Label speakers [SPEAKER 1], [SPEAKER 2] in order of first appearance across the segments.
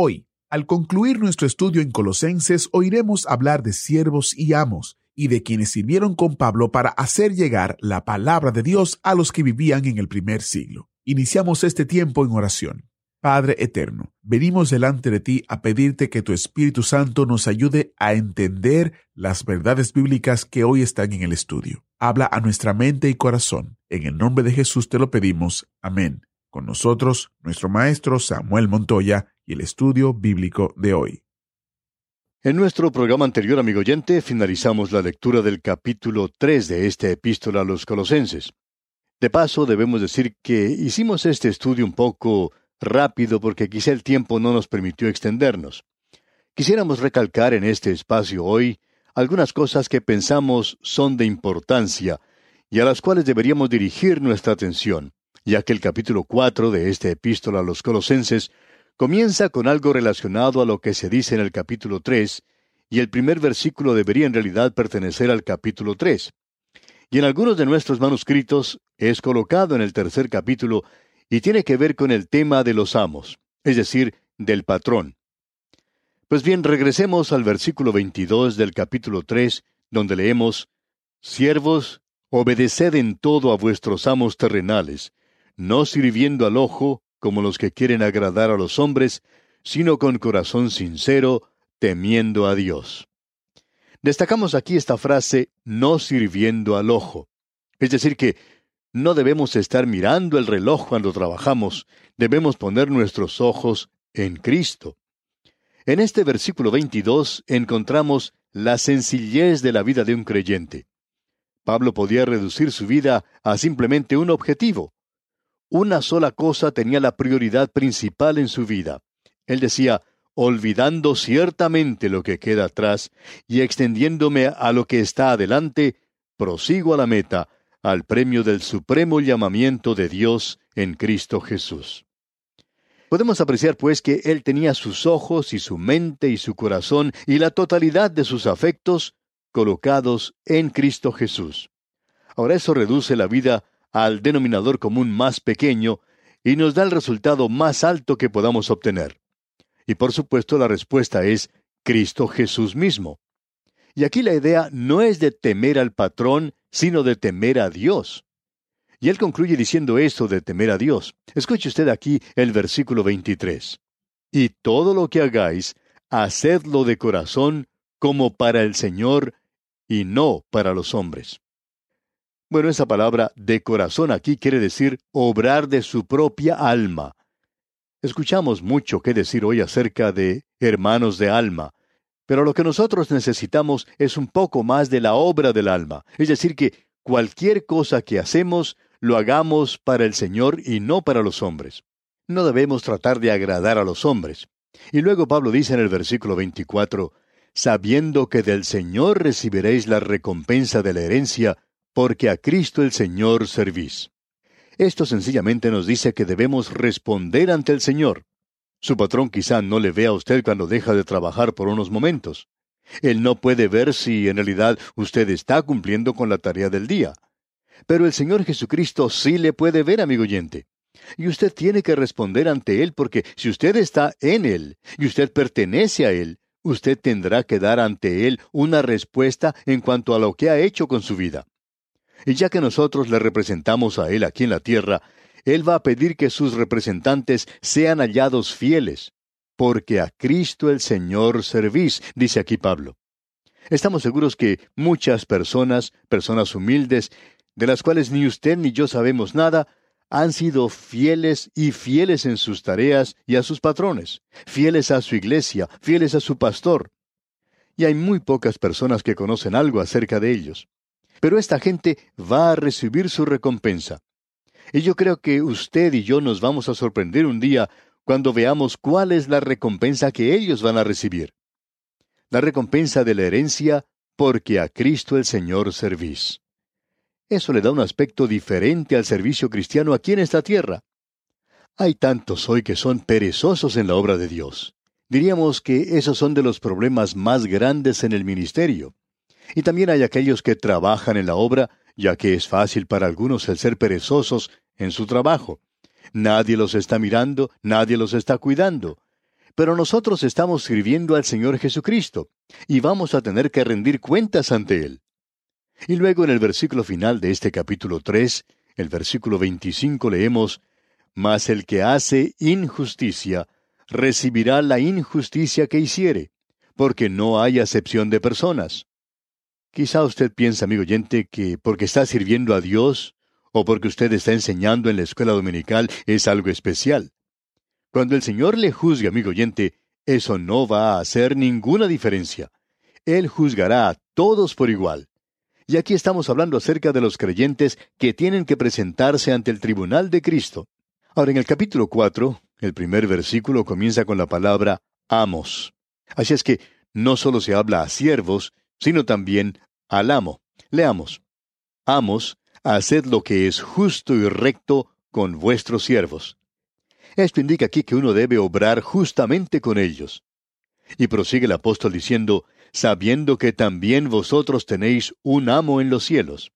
[SPEAKER 1] Hoy, al concluir nuestro estudio en Colosenses, oiremos hablar de siervos y amos y de quienes sirvieron con Pablo para hacer llegar la palabra de Dios a los que vivían en el primer siglo. Iniciamos este tiempo en oración. Padre Eterno, venimos delante de ti a pedirte que tu Espíritu Santo nos ayude a entender las verdades bíblicas que hoy están en el estudio. Habla a nuestra mente y corazón. En el nombre de Jesús te lo pedimos. Amén. Con nosotros, nuestro maestro Samuel Montoya y el estudio bíblico de hoy.
[SPEAKER 2] En nuestro programa anterior, amigo oyente, finalizamos la lectura del capítulo 3 de esta epístola a los colosenses. De paso, debemos decir que hicimos este estudio un poco rápido porque quizá el tiempo no nos permitió extendernos. Quisiéramos recalcar en este espacio hoy algunas cosas que pensamos son de importancia y a las cuales deberíamos dirigir nuestra atención, ya que el capítulo 4 de esta epístola a los colosenses comienza con algo relacionado a lo que se dice en el capítulo 3, y el primer versículo debería en realidad pertenecer al capítulo 3. Y en algunos de nuestros manuscritos es colocado en el tercer capítulo y tiene que ver con el tema de los amos, es decir, del patrón. Pues bien, regresemos al versículo 22 del capítulo 3, donde leemos, Siervos, obedeced en todo a vuestros amos terrenales, no sirviendo al ojo, como los que quieren agradar a los hombres, sino con corazón sincero, temiendo a Dios. Destacamos aquí esta frase, no sirviendo al ojo. Es decir, que no debemos estar mirando el reloj cuando trabajamos, debemos poner nuestros ojos en Cristo. En este versículo 22 encontramos la sencillez de la vida de un creyente. Pablo podía reducir su vida a simplemente un objetivo. Una sola cosa tenía la prioridad principal en su vida. Él decía, olvidando ciertamente lo que queda atrás y extendiéndome a lo que está adelante, prosigo a la meta, al premio del supremo llamamiento de Dios en Cristo Jesús. Podemos apreciar, pues, que él tenía sus ojos y su mente y su corazón y la totalidad de sus afectos colocados en Cristo Jesús. Ahora eso reduce la vida al denominador común más pequeño y nos da el resultado más alto que podamos obtener. Y por supuesto la respuesta es Cristo Jesús mismo. Y aquí la idea no es de temer al patrón, sino de temer a Dios. Y él concluye diciendo esto de temer a Dios. Escuche usted aquí el versículo 23. Y todo lo que hagáis, hacedlo de corazón como para el Señor y no para los hombres. Bueno, esa palabra de corazón aquí quiere decir obrar de su propia alma. Escuchamos mucho que decir hoy acerca de hermanos de alma, pero lo que nosotros necesitamos es un poco más de la obra del alma, es decir, que cualquier cosa que hacemos lo hagamos para el Señor y no para los hombres. No debemos tratar de agradar a los hombres. Y luego Pablo dice en el versículo 24, sabiendo que del Señor recibiréis la recompensa de la herencia, porque a Cristo el Señor servís. Esto sencillamente nos dice que debemos responder ante el Señor. Su patrón quizá no le vea a usted cuando deja de trabajar por unos momentos. Él no puede ver si en realidad usted está cumpliendo con la tarea del día. Pero el Señor Jesucristo sí le puede ver, amigo oyente. Y usted tiene que responder ante Él porque si usted está en Él y usted pertenece a Él, usted tendrá que dar ante Él una respuesta en cuanto a lo que ha hecho con su vida. Y ya que nosotros le representamos a Él aquí en la tierra, Él va a pedir que sus representantes sean hallados fieles, porque a Cristo el Señor servís, dice aquí Pablo. Estamos seguros que muchas personas, personas humildes, de las cuales ni usted ni yo sabemos nada, han sido fieles y fieles en sus tareas y a sus patrones, fieles a su iglesia, fieles a su pastor. Y hay muy pocas personas que conocen algo acerca de ellos. Pero esta gente va a recibir su recompensa. Y yo creo que usted y yo nos vamos a sorprender un día cuando veamos cuál es la recompensa que ellos van a recibir. La recompensa de la herencia porque a Cristo el Señor servís. Eso le da un aspecto diferente al servicio cristiano aquí en esta tierra. Hay tantos hoy que son perezosos en la obra de Dios. Diríamos que esos son de los problemas más grandes en el ministerio. Y también hay aquellos que trabajan en la obra, ya que es fácil para algunos el ser perezosos en su trabajo. Nadie los está mirando, nadie los está cuidando. Pero nosotros estamos sirviendo al Señor Jesucristo, y vamos a tener que rendir cuentas ante Él. Y luego en el versículo final de este capítulo 3, el versículo 25 leemos, Mas el que hace injusticia, recibirá la injusticia que hiciere, porque no hay acepción de personas. Quizá usted piensa, amigo oyente, que porque está sirviendo a Dios o porque usted está enseñando en la escuela dominical es algo especial. Cuando el Señor le juzgue, amigo oyente, eso no va a hacer ninguna diferencia. Él juzgará a todos por igual. Y aquí estamos hablando acerca de los creyentes que tienen que presentarse ante el tribunal de Cristo. Ahora, en el capítulo 4, el primer versículo comienza con la palabra amos. Así es que no solo se habla a siervos, sino también al amo. Leamos. Amos, haced lo que es justo y recto con vuestros siervos. Esto indica aquí que uno debe obrar justamente con ellos. Y prosigue el apóstol diciendo, sabiendo que también vosotros tenéis un amo en los cielos,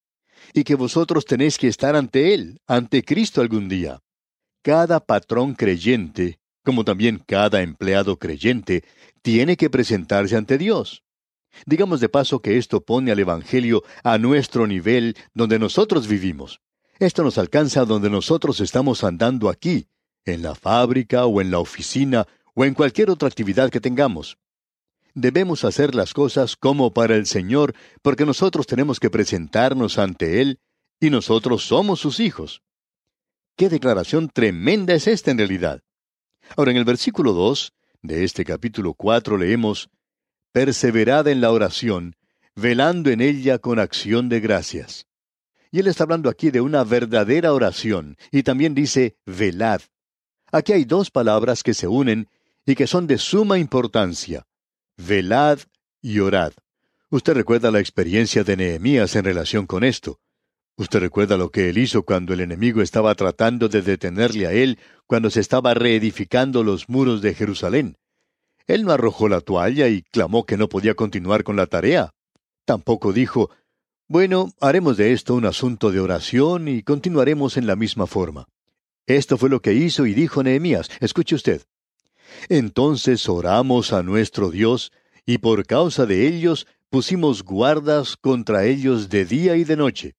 [SPEAKER 2] y que vosotros tenéis que estar ante Él, ante Cristo algún día. Cada patrón creyente, como también cada empleado creyente, tiene que presentarse ante Dios. Digamos de paso que esto pone al Evangelio a nuestro nivel donde nosotros vivimos. Esto nos alcanza donde nosotros estamos andando aquí, en la fábrica o en la oficina o en cualquier otra actividad que tengamos. Debemos hacer las cosas como para el Señor, porque nosotros tenemos que presentarnos ante Él y nosotros somos sus hijos. Qué declaración tremenda es esta en realidad. Ahora, en el versículo 2 de este capítulo 4 leemos, Perseverad en la oración, velando en ella con acción de gracias. Y él está hablando aquí de una verdadera oración, y también dice, velad. Aquí hay dos palabras que se unen y que son de suma importancia. Velad y orad. Usted recuerda la experiencia de Nehemías en relación con esto. Usted recuerda lo que él hizo cuando el enemigo estaba tratando de detenerle a él cuando se estaba reedificando los muros de Jerusalén. Él no arrojó la toalla y clamó que no podía continuar con la tarea. Tampoco dijo, bueno, haremos de esto un asunto de oración y continuaremos en la misma forma. Esto fue lo que hizo y dijo Nehemías. Escuche usted. Entonces oramos a nuestro Dios, y por causa de ellos pusimos guardas contra ellos de día y de noche.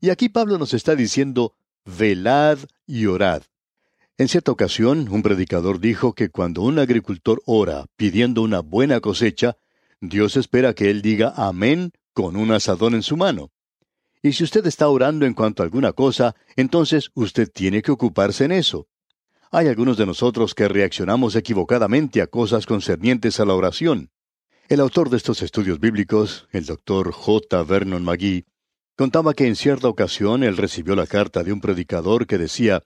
[SPEAKER 2] Y aquí Pablo nos está diciendo, velad y orad. En cierta ocasión, un predicador dijo que cuando un agricultor ora pidiendo una buena cosecha, Dios espera que él diga amén con un asadón en su mano. Y si usted está orando en cuanto a alguna cosa, entonces usted tiene que ocuparse en eso. Hay algunos de nosotros que reaccionamos equivocadamente a cosas concernientes a la oración. El autor de estos estudios bíblicos, el doctor J. Vernon McGee, Contaba que en cierta ocasión él recibió la carta de un predicador que decía,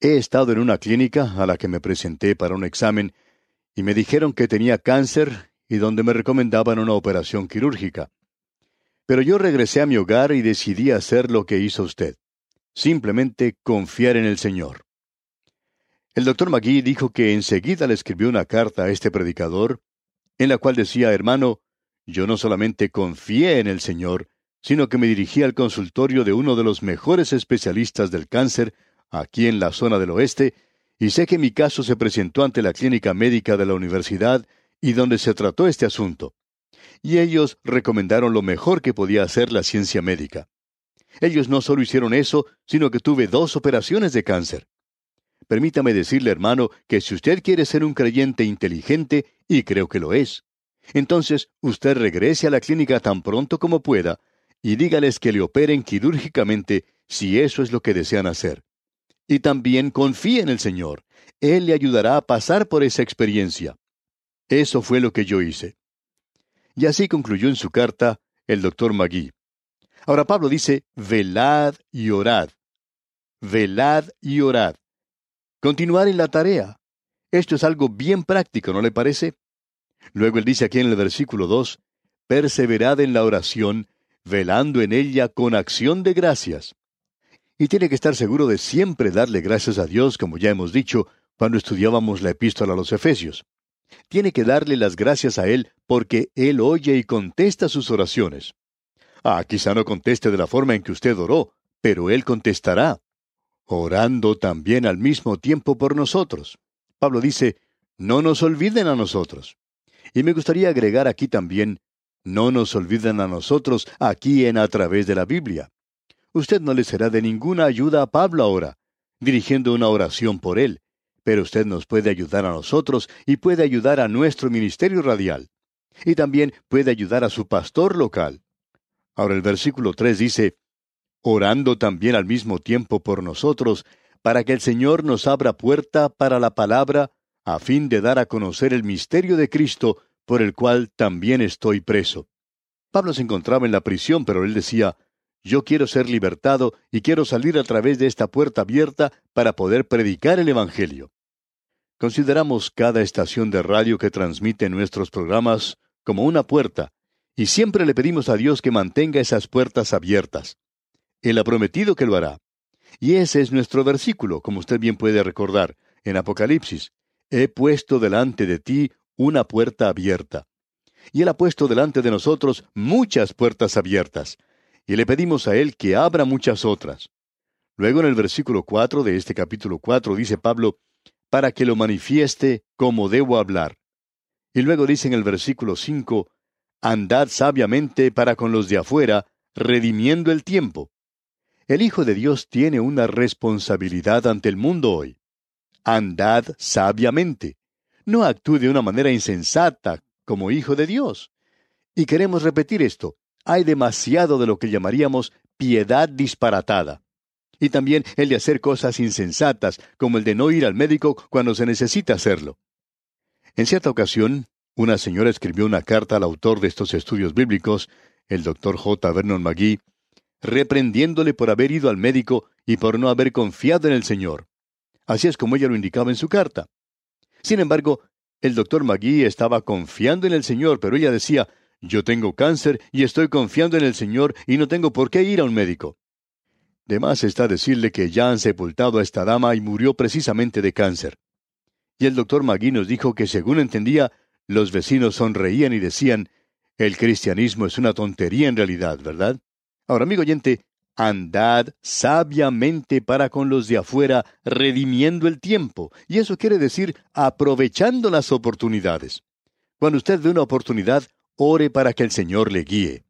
[SPEAKER 2] He estado en una clínica a la que me presenté para un examen y me dijeron que tenía cáncer y donde me recomendaban una operación quirúrgica. Pero yo regresé a mi hogar y decidí hacer lo que hizo usted, simplemente confiar en el Señor. El doctor Magui dijo que enseguida le escribió una carta a este predicador, en la cual decía, hermano, yo no solamente confié en el Señor, sino que me dirigí al consultorio de uno de los mejores especialistas del cáncer aquí en la zona del oeste, y sé que mi caso se presentó ante la clínica médica de la universidad y donde se trató este asunto. Y ellos recomendaron lo mejor que podía hacer la ciencia médica. Ellos no solo hicieron eso, sino que tuve dos operaciones de cáncer. Permítame decirle, hermano, que si usted quiere ser un creyente inteligente, y creo que lo es, entonces usted regrese a la clínica tan pronto como pueda y dígales que le operen quirúrgicamente si eso es lo que desean hacer. Y también confíe en el Señor. Él le ayudará a pasar por esa experiencia. Eso fue lo que yo hice. Y así concluyó en su carta el doctor Magui. Ahora Pablo dice, velad y orad. Velad y orad. Continuar en la tarea. Esto es algo bien práctico, ¿no le parece? Luego él dice aquí en el versículo 2, perseverad en la oración, velando en ella con acción de gracias. Y tiene que estar seguro de siempre darle gracias a Dios, como ya hemos dicho cuando estudiábamos la epístola a los Efesios. Tiene que darle las gracias a Él porque Él oye y contesta sus oraciones. Ah, quizá no conteste de la forma en que usted oró, pero Él contestará, orando también al mismo tiempo por nosotros. Pablo dice, no nos olviden a nosotros. Y me gustaría agregar aquí también, no nos olviden a nosotros aquí en a través de la Biblia. Usted no le será de ninguna ayuda a Pablo ahora, dirigiendo una oración por él, pero usted nos puede ayudar a nosotros y puede ayudar a nuestro ministerio radial. Y también puede ayudar a su pastor local. Ahora el versículo 3 dice, orando también al mismo tiempo por nosotros, para que el Señor nos abra puerta para la palabra, a fin de dar a conocer el misterio de Cristo, por el cual también estoy preso. Pablo se encontraba en la prisión, pero él decía, yo quiero ser libertado y quiero salir a través de esta puerta abierta para poder predicar el Evangelio. Consideramos cada estación de radio que transmite nuestros programas como una puerta, y siempre le pedimos a Dios que mantenga esas puertas abiertas. Él ha prometido que lo hará. Y ese es nuestro versículo, como usted bien puede recordar, en Apocalipsis. He puesto delante de ti una puerta abierta. Y Él ha puesto delante de nosotros muchas puertas abiertas. Y le pedimos a Él que abra muchas otras. Luego en el versículo 4 de este capítulo 4 dice Pablo, para que lo manifieste como debo hablar. Y luego dice en el versículo 5, andad sabiamente para con los de afuera, redimiendo el tiempo. El Hijo de Dios tiene una responsabilidad ante el mundo hoy. Andad sabiamente. No actúe de una manera insensata como Hijo de Dios. Y queremos repetir esto. Hay demasiado de lo que llamaríamos piedad disparatada. Y también el de hacer cosas insensatas, como el de no ir al médico cuando se necesita hacerlo. En cierta ocasión, una señora escribió una carta al autor de estos estudios bíblicos, el doctor J. Vernon McGee, reprendiéndole por haber ido al médico y por no haber confiado en el Señor. Así es como ella lo indicaba en su carta. Sin embargo, el doctor Magui estaba confiando en el Señor, pero ella decía, yo tengo cáncer y estoy confiando en el Señor y no tengo por qué ir a un médico. De más está decirle que ya han sepultado a esta dama y murió precisamente de cáncer. Y el doctor Magui nos dijo que según entendía, los vecinos sonreían y decían, el cristianismo es una tontería en realidad, ¿verdad? Ahora, amigo oyente, andad sabiamente para con los de afuera, redimiendo el tiempo. Y eso quiere decir aprovechando las oportunidades. Cuando usted ve una oportunidad, ore para que el Señor le guíe.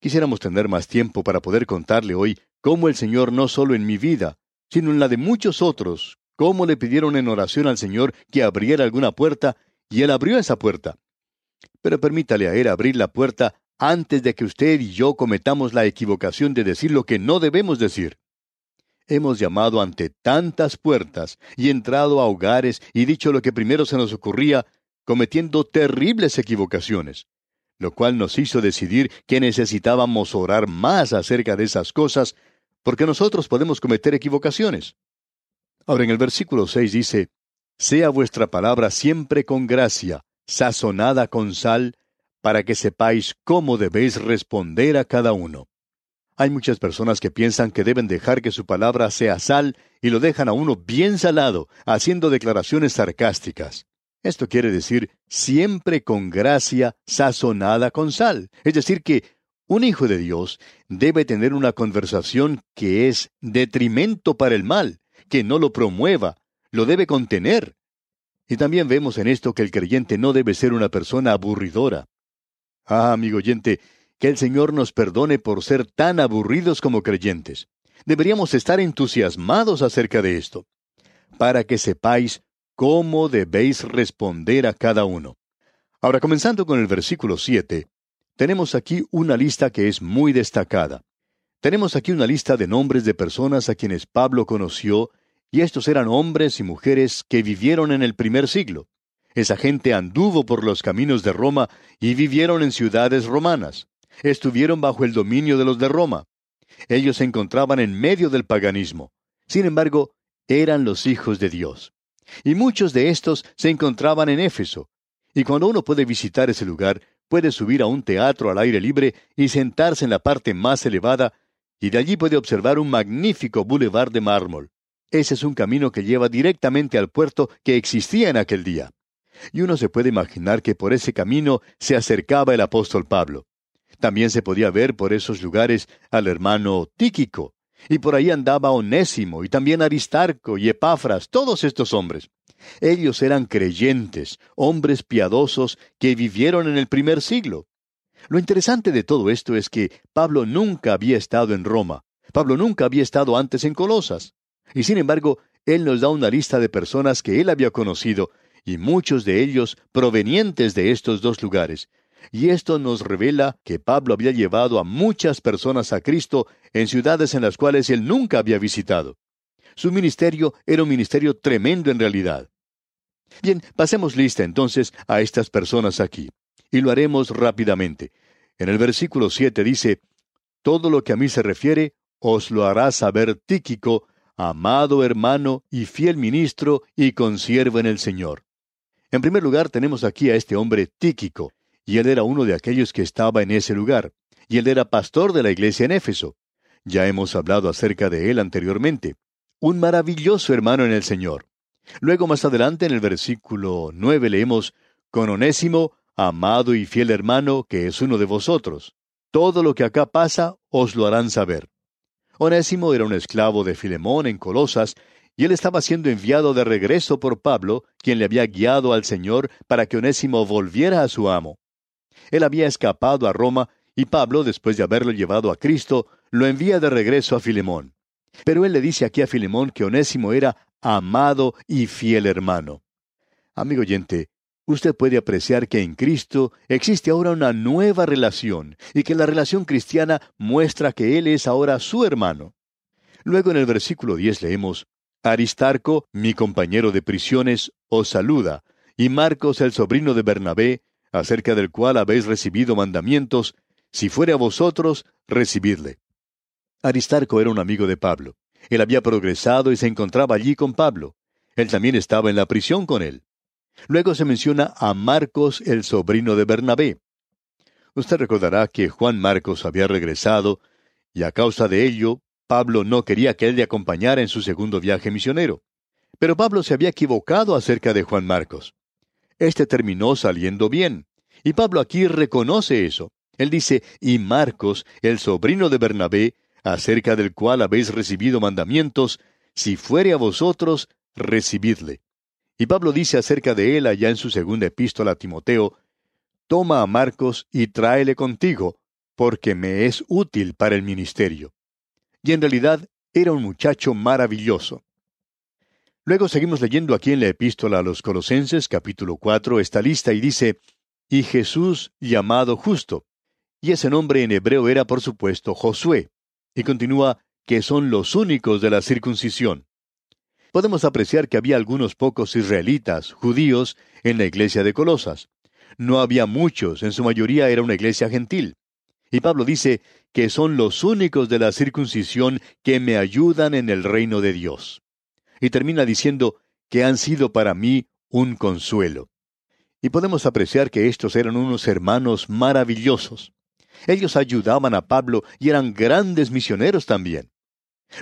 [SPEAKER 2] Quisiéramos tener más tiempo para poder contarle hoy cómo el Señor no solo en mi vida, sino en la de muchos otros, cómo le pidieron en oración al Señor que abriera alguna puerta, y Él abrió esa puerta. Pero permítale a Él abrir la puerta antes de que usted y yo cometamos la equivocación de decir lo que no debemos decir. Hemos llamado ante tantas puertas y entrado a hogares y dicho lo que primero se nos ocurría, cometiendo terribles equivocaciones, lo cual nos hizo decidir que necesitábamos orar más acerca de esas cosas, porque nosotros podemos cometer equivocaciones. Ahora en el versículo 6 dice, Sea vuestra palabra siempre con gracia, sazonada con sal, para que sepáis cómo debéis responder a cada uno. Hay muchas personas que piensan que deben dejar que su palabra sea sal y lo dejan a uno bien salado, haciendo declaraciones sarcásticas. Esto quiere decir siempre con gracia sazonada con sal. Es decir, que un hijo de Dios debe tener una conversación que es detrimento para el mal, que no lo promueva, lo debe contener. Y también vemos en esto que el creyente no debe ser una persona aburridora. Ah, amigo oyente, que el Señor nos perdone por ser tan aburridos como creyentes. Deberíamos estar entusiasmados acerca de esto, para que sepáis cómo debéis responder a cada uno. Ahora, comenzando con el versículo 7, tenemos aquí una lista que es muy destacada. Tenemos aquí una lista de nombres de personas a quienes Pablo conoció, y estos eran hombres y mujeres que vivieron en el primer siglo. Esa gente anduvo por los caminos de Roma y vivieron en ciudades romanas. Estuvieron bajo el dominio de los de Roma. Ellos se encontraban en medio del paganismo. Sin embargo, eran los hijos de Dios. Y muchos de estos se encontraban en Éfeso. Y cuando uno puede visitar ese lugar, puede subir a un teatro al aire libre y sentarse en la parte más elevada, y de allí puede observar un magnífico bulevar de mármol. Ese es un camino que lleva directamente al puerto que existía en aquel día. Y uno se puede imaginar que por ese camino se acercaba el apóstol Pablo. También se podía ver por esos lugares al hermano Tíquico, y por ahí andaba Onésimo, y también Aristarco y Epafras, todos estos hombres. Ellos eran creyentes, hombres piadosos que vivieron en el primer siglo. Lo interesante de todo esto es que Pablo nunca había estado en Roma. Pablo nunca había estado antes en Colosas. Y sin embargo, él nos da una lista de personas que él había conocido, y muchos de ellos provenientes de estos dos lugares. Y esto nos revela que Pablo había llevado a muchas personas a Cristo en ciudades en las cuales él nunca había visitado. Su ministerio era un ministerio tremendo en realidad. Bien, pasemos lista entonces a estas personas aquí, y lo haremos rápidamente. En el versículo 7 dice, Todo lo que a mí se refiere, os lo hará saber Tíquico, amado hermano y fiel ministro y consiervo en el Señor. En primer lugar tenemos aquí a este hombre Tíquico, y él era uno de aquellos que estaba en ese lugar, y él era pastor de la iglesia en Éfeso. Ya hemos hablado acerca de él anteriormente un maravilloso hermano en el Señor. Luego más adelante en el versículo nueve leemos, con Onésimo, amado y fiel hermano, que es uno de vosotros. Todo lo que acá pasa os lo harán saber. Onésimo era un esclavo de Filemón en Colosas, y él estaba siendo enviado de regreso por Pablo, quien le había guiado al Señor para que Onésimo volviera a su amo. Él había escapado a Roma, y Pablo, después de haberlo llevado a Cristo, lo envía de regreso a Filemón. Pero él le dice aquí a Filemón que Onésimo era amado y fiel hermano. Amigo oyente, usted puede apreciar que en Cristo existe ahora una nueva relación y que la relación cristiana muestra que Él es ahora su hermano. Luego en el versículo 10 leemos, Aristarco, mi compañero de prisiones, os saluda, y Marcos, el sobrino de Bernabé, acerca del cual habéis recibido mandamientos, si fuere a vosotros, recibidle. Aristarco era un amigo de Pablo. Él había progresado y se encontraba allí con Pablo. Él también estaba en la prisión con él. Luego se menciona a Marcos, el sobrino de Bernabé. Usted recordará que Juan Marcos había regresado, y a causa de ello, Pablo no quería que él le acompañara en su segundo viaje misionero. Pero Pablo se había equivocado acerca de Juan Marcos. Este terminó saliendo bien, y Pablo aquí reconoce eso. Él dice, y Marcos, el sobrino de Bernabé, acerca del cual habéis recibido mandamientos, si fuere a vosotros, recibidle. Y Pablo dice acerca de él allá en su segunda epístola a Timoteo, Toma a Marcos y tráele contigo, porque me es útil para el ministerio. Y en realidad era un muchacho maravilloso. Luego seguimos leyendo aquí en la epístola a los Colosenses capítulo 4 esta lista y dice, y Jesús llamado justo. Y ese nombre en hebreo era por supuesto Josué y continúa que son los únicos de la circuncisión. Podemos apreciar que había algunos pocos israelitas, judíos, en la iglesia de Colosas. No había muchos, en su mayoría era una iglesia gentil. Y Pablo dice que son los únicos de la circuncisión que me ayudan en el reino de Dios. Y termina diciendo que han sido para mí un consuelo. Y podemos apreciar que estos eran unos hermanos maravillosos. Ellos ayudaban a Pablo y eran grandes misioneros también.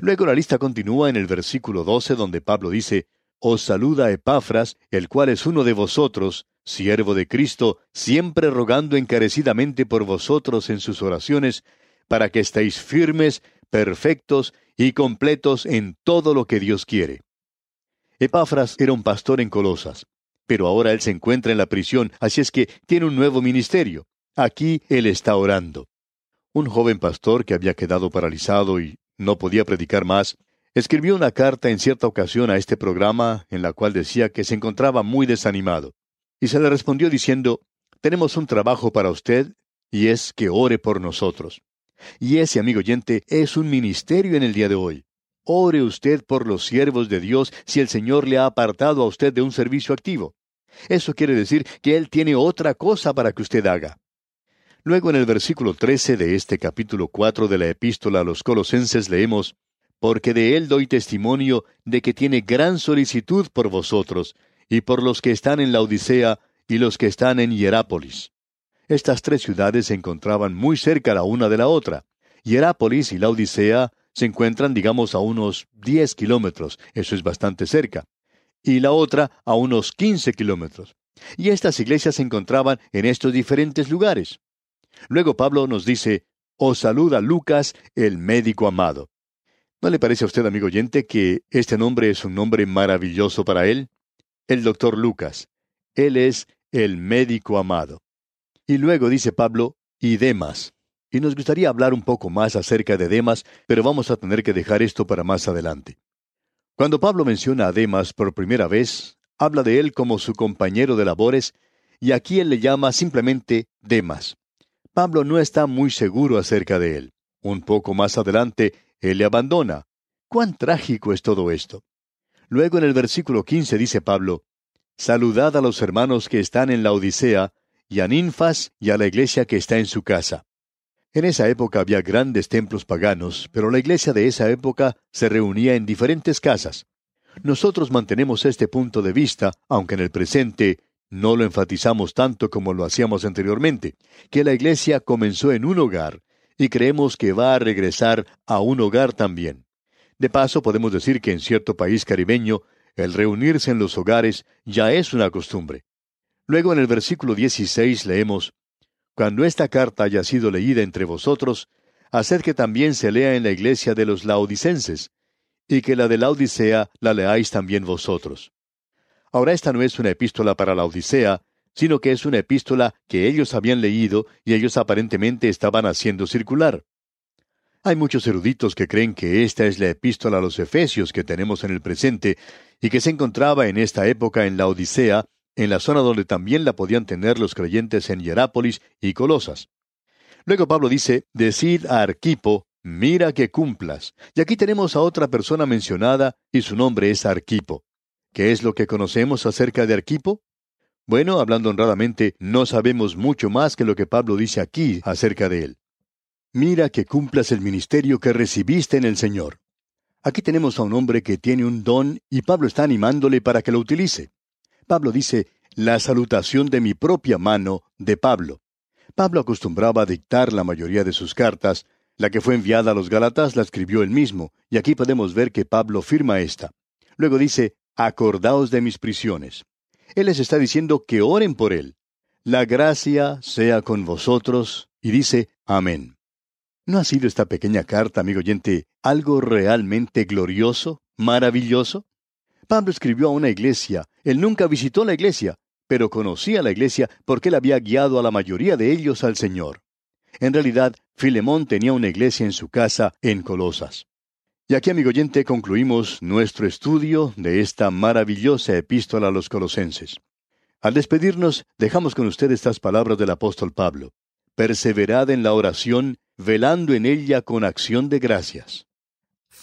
[SPEAKER 2] Luego la lista continúa en el versículo 12 donde Pablo dice, Os saluda Epafras, el cual es uno de vosotros, siervo de Cristo, siempre rogando encarecidamente por vosotros en sus oraciones, para que estéis firmes, perfectos y completos en todo lo que Dios quiere. Epafras era un pastor en Colosas, pero ahora él se encuentra en la prisión, así es que tiene un nuevo ministerio. Aquí él está orando. Un joven pastor que había quedado paralizado y no podía predicar más, escribió una carta en cierta ocasión a este programa en la cual decía que se encontraba muy desanimado. Y se le respondió diciendo, tenemos un trabajo para usted y es que ore por nosotros. Y ese, amigo oyente, es un ministerio en el día de hoy. Ore usted por los siervos de Dios si el Señor le ha apartado a usted de un servicio activo. Eso quiere decir que Él tiene otra cosa para que usted haga. Luego en el versículo 13 de este capítulo 4 de la epístola a los colosenses leemos, porque de él doy testimonio de que tiene gran solicitud por vosotros, y por los que están en la Odisea y los que están en Hierápolis. Estas tres ciudades se encontraban muy cerca la una de la otra. Hierápolis y la Odisea se encuentran, digamos, a unos diez kilómetros, eso es bastante cerca, y la otra a unos quince kilómetros. Y estas iglesias se encontraban en estos diferentes lugares. Luego Pablo nos dice, os saluda Lucas, el médico amado. ¿No le parece a usted, amigo oyente, que este nombre es un nombre maravilloso para él? El doctor Lucas. Él es el médico amado. Y luego dice Pablo, y Demas. Y nos gustaría hablar un poco más acerca de Demas, pero vamos a tener que dejar esto para más adelante. Cuando Pablo menciona a Demas por primera vez, habla de él como su compañero de labores, y aquí él le llama simplemente Demas. Pablo no está muy seguro acerca de él. Un poco más adelante, él le abandona. ¿Cuán trágico es todo esto? Luego en el versículo 15 dice Pablo, Saludad a los hermanos que están en la Odisea, y a Ninfas y a la iglesia que está en su casa. En esa época había grandes templos paganos, pero la iglesia de esa época se reunía en diferentes casas. Nosotros mantenemos este punto de vista, aunque en el presente no lo enfatizamos tanto como lo hacíamos anteriormente, que la iglesia comenzó en un hogar y creemos que va a regresar a un hogar también. De paso, podemos decir que en cierto país caribeño, el reunirse en los hogares ya es una costumbre. Luego en el versículo 16 leemos, Cuando esta carta haya sido leída entre vosotros, haced que también se lea en la iglesia de los laodicenses, y que la de la Odisea la leáis también vosotros. Ahora esta no es una epístola para la Odisea, sino que es una epístola que ellos habían leído y ellos aparentemente estaban haciendo circular. Hay muchos eruditos que creen que esta es la epístola a los Efesios que tenemos en el presente y que se encontraba en esta época en la Odisea, en la zona donde también la podían tener los creyentes en Hierápolis y Colosas. Luego Pablo dice, Decid a Arquipo, mira que cumplas. Y aquí tenemos a otra persona mencionada y su nombre es Arquipo. ¿Qué es lo que conocemos acerca de Arquipo? Bueno, hablando honradamente, no sabemos mucho más que lo que Pablo dice aquí acerca de él. Mira que cumplas el ministerio que recibiste en el Señor. Aquí tenemos a un hombre que tiene un don y Pablo está animándole para que lo utilice. Pablo dice, la salutación de mi propia mano de Pablo. Pablo acostumbraba a dictar la mayoría de sus cartas, la que fue enviada a los Gálatas la escribió él mismo, y aquí podemos ver que Pablo firma esta. Luego dice, acordaos de mis prisiones. Él les está diciendo que oren por Él. La gracia sea con vosotros, y dice, amén. ¿No ha sido esta pequeña carta, amigo oyente, algo realmente glorioso, maravilloso? Pablo escribió a una iglesia. Él nunca visitó la iglesia, pero conocía la iglesia porque él había guiado a la mayoría de ellos al Señor. En realidad, Filemón tenía una iglesia en su casa en Colosas. Y aquí, amigo oyente, concluimos nuestro estudio de esta maravillosa epístola a los colosenses. Al despedirnos, dejamos con usted estas palabras del apóstol Pablo. Perseverad en la oración, velando en ella con acción de gracias.